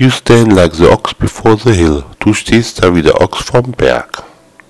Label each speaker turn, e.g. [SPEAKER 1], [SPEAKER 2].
[SPEAKER 1] You stand like the ox before the hill, du stehst da wie der Ochs vorm Berg.